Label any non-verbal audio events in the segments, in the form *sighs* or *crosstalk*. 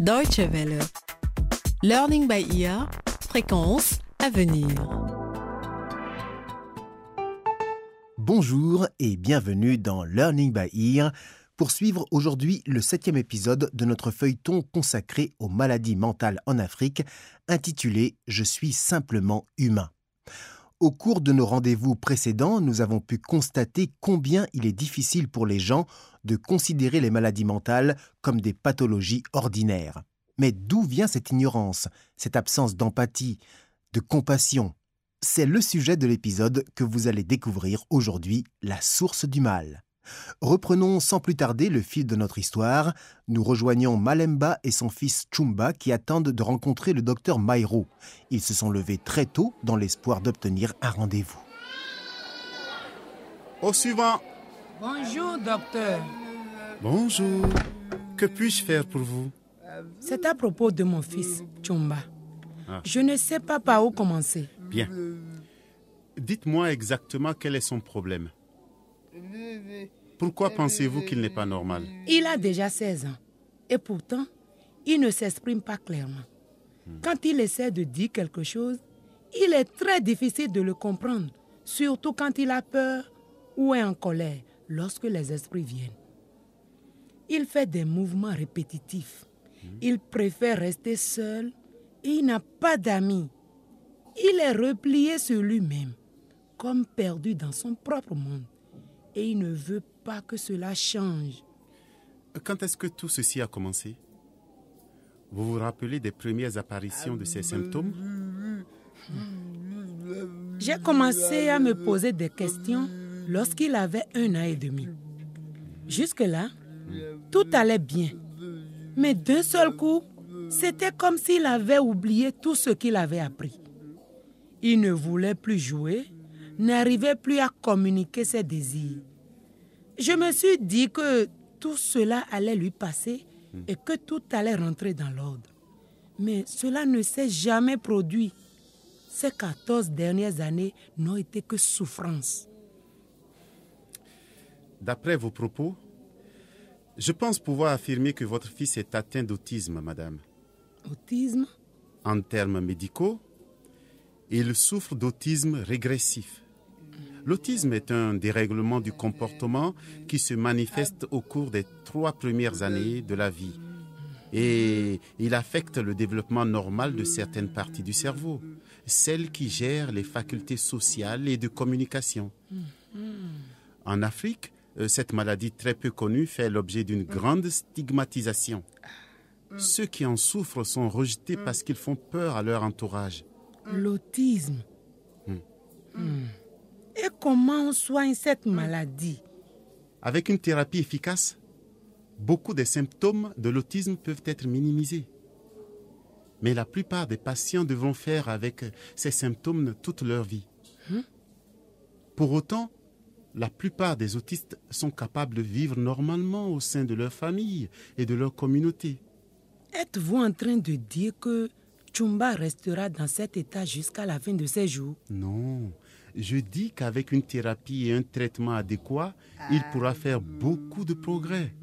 Deutsche Welle. Learning by ear. Fréquence à venir. Bonjour et bienvenue dans Learning by Ear pour suivre aujourd'hui le septième épisode de notre feuilleton consacré aux maladies mentales en Afrique intitulé Je suis simplement humain. Au cours de nos rendez-vous précédents, nous avons pu constater combien il est difficile pour les gens de considérer les maladies mentales comme des pathologies ordinaires. Mais d'où vient cette ignorance, cette absence d'empathie, de compassion? C'est le sujet de l'épisode que vous allez découvrir aujourd'hui, la source du mal. Reprenons sans plus tarder le fil de notre histoire. Nous rejoignons Malemba et son fils Chumba qui attendent de rencontrer le docteur Mairo. Ils se sont levés très tôt dans l'espoir d'obtenir un rendez-vous. Au suivant. Bonjour, docteur. Bonjour. Que puis-je faire pour vous? C'est à propos de mon fils, Chumba. Ah. Je ne sais pas par où commencer. Bien. Dites-moi exactement quel est son problème. Pourquoi pensez-vous qu'il n'est pas normal Il a déjà 16 ans. Et pourtant, il ne s'exprime pas clairement. Quand il essaie de dire quelque chose, il est très difficile de le comprendre, surtout quand il a peur ou est en colère lorsque les esprits viennent. Il fait des mouvements répétitifs. Il préfère rester seul et il n'a pas d'amis. Il est replié sur lui-même, comme perdu dans son propre monde. Et il ne veut pas que cela change. Quand est-ce que tout ceci a commencé? Vous vous rappelez des premières apparitions de ces symptômes? J'ai commencé à me poser des questions lorsqu'il avait un an et demi. Jusque-là, tout allait bien. Mais d'un seul coup, c'était comme s'il avait oublié tout ce qu'il avait appris. Il ne voulait plus jouer, n'arrivait plus à communiquer ses désirs. Je me suis dit que tout cela allait lui passer et que tout allait rentrer dans l'ordre. Mais cela ne s'est jamais produit. Ces 14 dernières années n'ont été que souffrance. D'après vos propos, je pense pouvoir affirmer que votre fils est atteint d'autisme, madame. Autisme? En termes médicaux, il souffre d'autisme régressif. L'autisme est un dérèglement du comportement qui se manifeste au cours des trois premières années de la vie. Et il affecte le développement normal de certaines parties du cerveau, celles qui gèrent les facultés sociales et de communication. En Afrique, euh, cette maladie très peu connue fait l'objet d'une grande stigmatisation. Ceux qui en souffrent sont rejetés parce qu'ils font peur à leur entourage. L'autisme. Hmm. Et comment on soigne cette maladie? Avec une thérapie efficace, beaucoup des symptômes de l'autisme peuvent être minimisés. Mais la plupart des patients devront faire avec ces symptômes toute leur vie. Pour autant, la plupart des autistes sont capables de vivre normalement au sein de leur famille et de leur communauté. Êtes-vous en train de dire que Chumba restera dans cet état jusqu'à la fin de ses jours? Non, je dis qu'avec une thérapie et un traitement adéquat, il pourra faire beaucoup de progrès.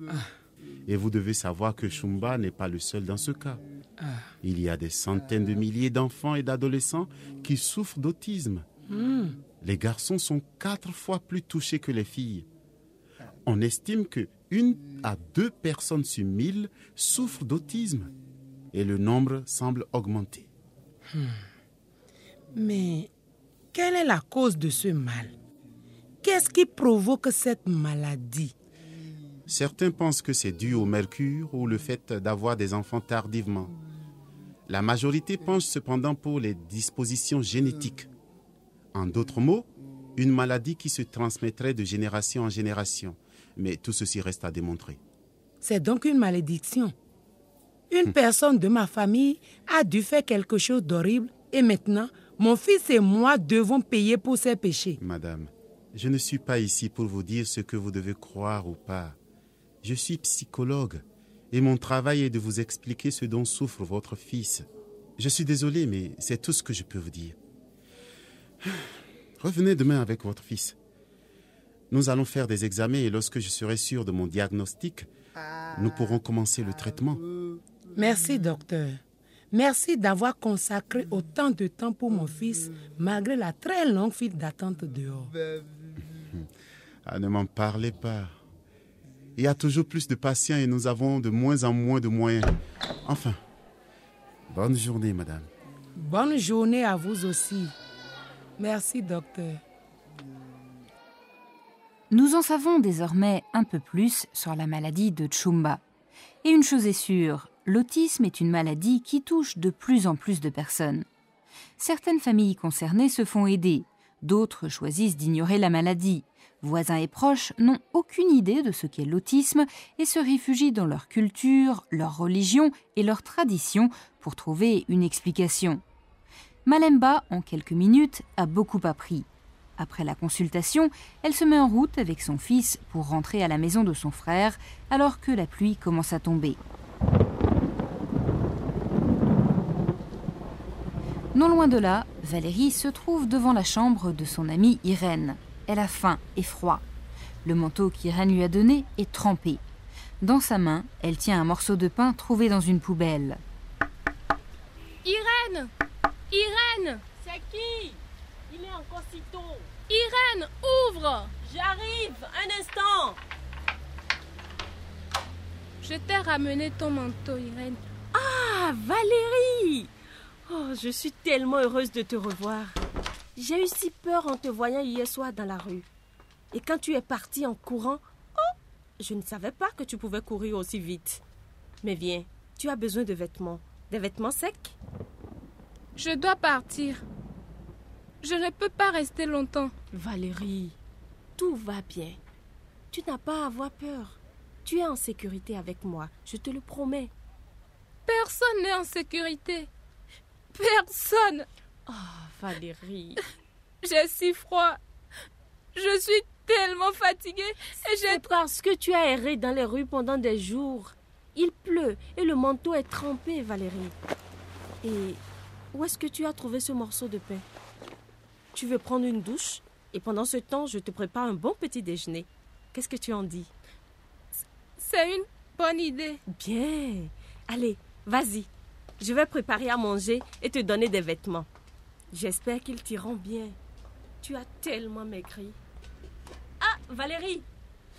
Et vous devez savoir que Shumba n'est pas le seul dans ce cas. Il y a des centaines de milliers d'enfants et d'adolescents qui souffrent d'autisme. Les garçons sont quatre fois plus touchés que les filles. On estime que une à deux personnes sur mille souffrent d'autisme et le nombre semble augmenter. Mais quelle est la cause de ce mal? Qu'est-ce qui provoque cette maladie? Certains pensent que c'est dû au mercure ou le fait d'avoir des enfants tardivement. La majorité penche cependant pour les dispositions génétiques. En d'autres mots, une maladie qui se transmettrait de génération en génération. Mais tout ceci reste à démontrer. C'est donc une malédiction. Une personne de ma famille a dû faire quelque chose d'horrible et maintenant, mon fils et moi devons payer pour ses péchés. Madame, je ne suis pas ici pour vous dire ce que vous devez croire ou pas. Je suis psychologue et mon travail est de vous expliquer ce dont souffre votre fils. Je suis désolé, mais c'est tout ce que je peux vous dire. *sighs* Revenez demain avec votre fils. Nous allons faire des examens et lorsque je serai sûr de mon diagnostic, nous pourrons commencer le traitement. Merci, docteur. Merci d'avoir consacré autant de temps pour mon fils, malgré la très longue file d'attente dehors. Ah, ne m'en parlez pas. Il y a toujours plus de patients et nous avons de moins en moins de moyens. Enfin, bonne journée, madame. Bonne journée à vous aussi. Merci, docteur. Nous en savons désormais un peu plus sur la maladie de Chumba. Et une chose est sûre, l'autisme est une maladie qui touche de plus en plus de personnes. Certaines familles concernées se font aider, d'autres choisissent d'ignorer la maladie. Voisins et proches n'ont aucune idée de ce qu'est l'autisme et se réfugient dans leur culture, leur religion et leur tradition pour trouver une explication. Malemba, en quelques minutes, a beaucoup appris. Après la consultation, elle se met en route avec son fils pour rentrer à la maison de son frère alors que la pluie commence à tomber. Non loin de là, Valérie se trouve devant la chambre de son amie Irène. Elle a faim et froid. Le manteau qu'Irène lui a donné est trempé. Dans sa main, elle tient un morceau de pain trouvé dans une poubelle. Irène Irène C'est qui? Il est encore si tôt. Irène, ouvre J'arrive, un instant. Je t'ai ramené ton manteau, Irène. Ah, Valérie Oh, je suis tellement heureuse de te revoir. J'ai eu si peur en te voyant hier soir dans la rue. Et quand tu es partie en courant, oh, je ne savais pas que tu pouvais courir aussi vite. Mais viens, tu as besoin de vêtements. Des vêtements secs? Je dois partir. Je ne peux pas rester longtemps. Valérie, tout va bien. Tu n'as pas à avoir peur. Tu es en sécurité avec moi, je te le promets. Personne n'est en sécurité. Personne. Oh, Valérie. *laughs* J'ai si froid. Je suis tellement fatiguée et j'ai... C'est parce que tu as erré dans les rues pendant des jours. Il pleut et le manteau est trempé, Valérie. Et où est-ce que tu as trouvé ce morceau de pain? Tu veux prendre une douche? Et pendant ce temps, je te prépare un bon petit déjeuner. Qu'est-ce que tu en dis? C'est une bonne idée. Bien. Allez, vas-y. Je vais préparer à manger et te donner des vêtements. J'espère qu'ils t'iront bien. Tu as tellement maigri. Ah, Valérie,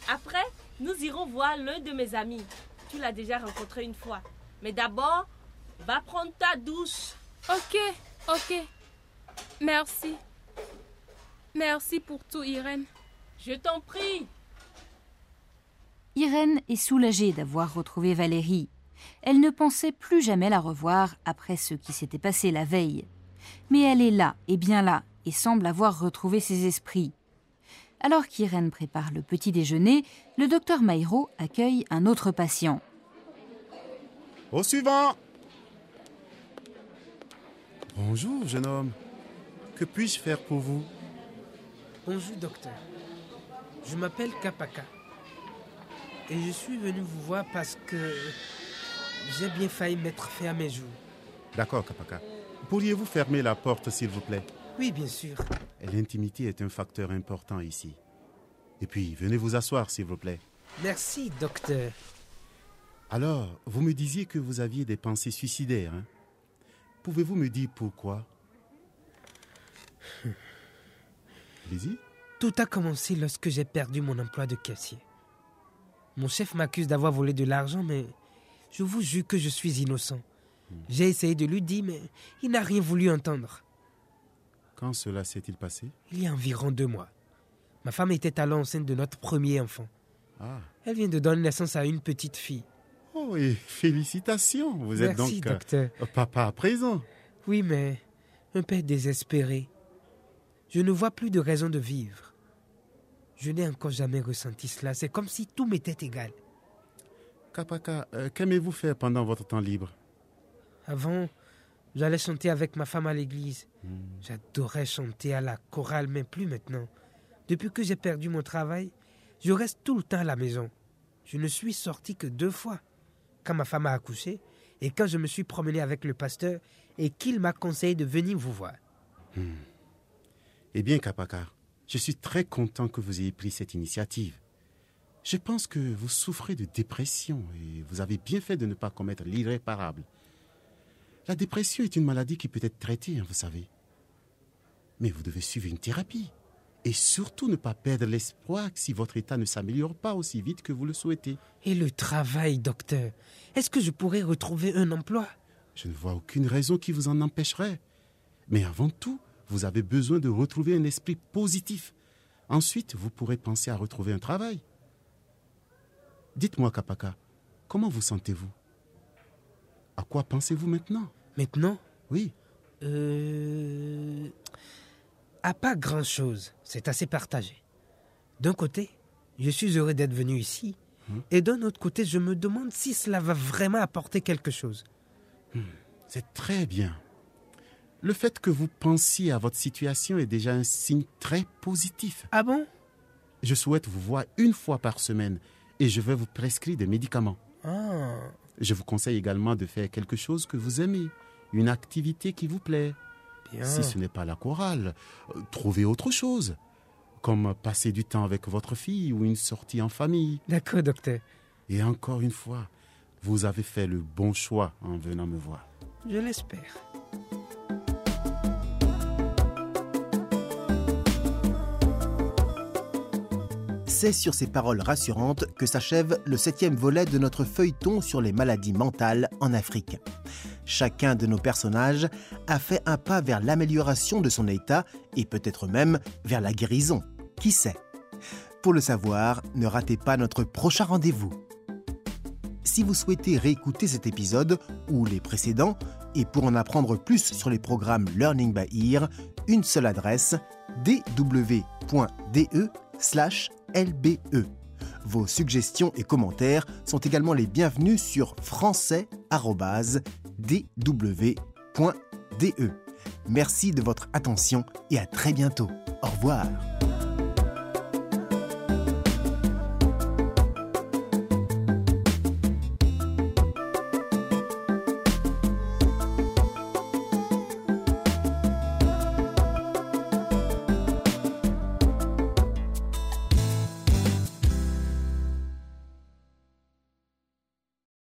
après, nous irons voir l'un de mes amis. Tu l'as déjà rencontré une fois. Mais d'abord, va prendre ta douche. Ok, ok. Merci. Merci pour tout, Irène. Je t'en prie. Irène est soulagée d'avoir retrouvé Valérie. Elle ne pensait plus jamais la revoir après ce qui s'était passé la veille. Mais elle est là, et bien là, et semble avoir retrouvé ses esprits. Alors qu'Irène prépare le petit déjeuner, le docteur Mairo accueille un autre patient. Au suivant Bonjour, jeune homme. Que puis-je faire pour vous? Bonjour, docteur. Je m'appelle Kapaka. Et je suis venu vous voir parce que j'ai bien failli mettre fin à mes jours. D'accord, Kapaka. Pourriez-vous fermer la porte, s'il vous plaît? Oui, bien sûr. L'intimité est un facteur important ici. Et puis, venez vous asseoir, s'il vous plaît. Merci, docteur. Alors, vous me disiez que vous aviez des pensées suicidaires. Hein Pouvez-vous me dire pourquoi? *laughs* Allez-y. Tout a commencé lorsque j'ai perdu mon emploi de caissier. Mon chef m'accuse d'avoir volé de l'argent, mais je vous jure que je suis innocent. J'ai essayé de lui dire, mais il n'a rien voulu entendre. Quand cela s'est-il passé? Il y a environ deux mois. Ma femme était alors enceinte de notre premier enfant. Ah. Elle vient de donner naissance à une petite fille. Oh, et félicitations Vous êtes donc euh, docteur. papa à présent. Oui, mais un père désespéré. Je ne vois plus de raison de vivre. Je n'ai encore jamais ressenti cela. C'est comme si tout m'était égal. Kapaka, euh, qu'aimez-vous faire pendant votre temps libre? Avant, j'allais chanter avec ma femme à l'église. J'adorais chanter à la chorale, mais plus maintenant. Depuis que j'ai perdu mon travail, je reste tout le temps à la maison. Je ne suis sorti que deux fois. Quand ma femme a accouché et quand je me suis promené avec le pasteur et qu'il m'a conseillé de venir vous voir. Eh bien, Kapaka, je suis très content que vous ayez pris cette initiative. Je pense que vous souffrez de dépression et vous avez bien fait de ne pas commettre l'irréparable. La dépression est une maladie qui peut être traitée, hein, vous savez. Mais vous devez suivre une thérapie. Et surtout ne pas perdre l'espoir si votre état ne s'améliore pas aussi vite que vous le souhaitez. Et le travail, docteur? Est-ce que je pourrais retrouver un emploi? Je ne vois aucune raison qui vous en empêcherait. Mais avant tout, vous avez besoin de retrouver un esprit positif. Ensuite, vous pourrez penser à retrouver un travail. Dites-moi, Kapaka, comment vous sentez-vous? À quoi pensez-vous maintenant? Maintenant? Oui. Euh. À pas grand-chose. C'est assez partagé. D'un côté, je suis heureux d'être venu ici. Et d'un autre côté, je me demande si cela va vraiment apporter quelque chose. C'est très bien. Le fait que vous pensiez à votre situation est déjà un signe très positif. Ah bon? Je souhaite vous voir une fois par semaine et je vais vous prescrire des médicaments. Ah. Je vous conseille également de faire quelque chose que vous aimez, une activité qui vous plaît. Bien. Si ce n'est pas la chorale, euh, trouvez autre chose, comme passer du temps avec votre fille ou une sortie en famille. D'accord, docteur. Et encore une fois, vous avez fait le bon choix en venant me voir. Je l'espère. C'est sur ces paroles rassurantes que s'achève le septième volet de notre feuilleton sur les maladies mentales en Afrique. Chacun de nos personnages a fait un pas vers l'amélioration de son état et peut-être même vers la guérison. Qui sait? Pour le savoir, ne ratez pas notre prochain rendez-vous. Si vous souhaitez réécouter cet épisode ou les précédents, et pour en apprendre plus sur les programmes Learning by Ear, une seule adresse dw.de lbe. Vos suggestions et commentaires sont également les bienvenus sur français.dw.de. Merci de votre attention et à très bientôt. Au revoir.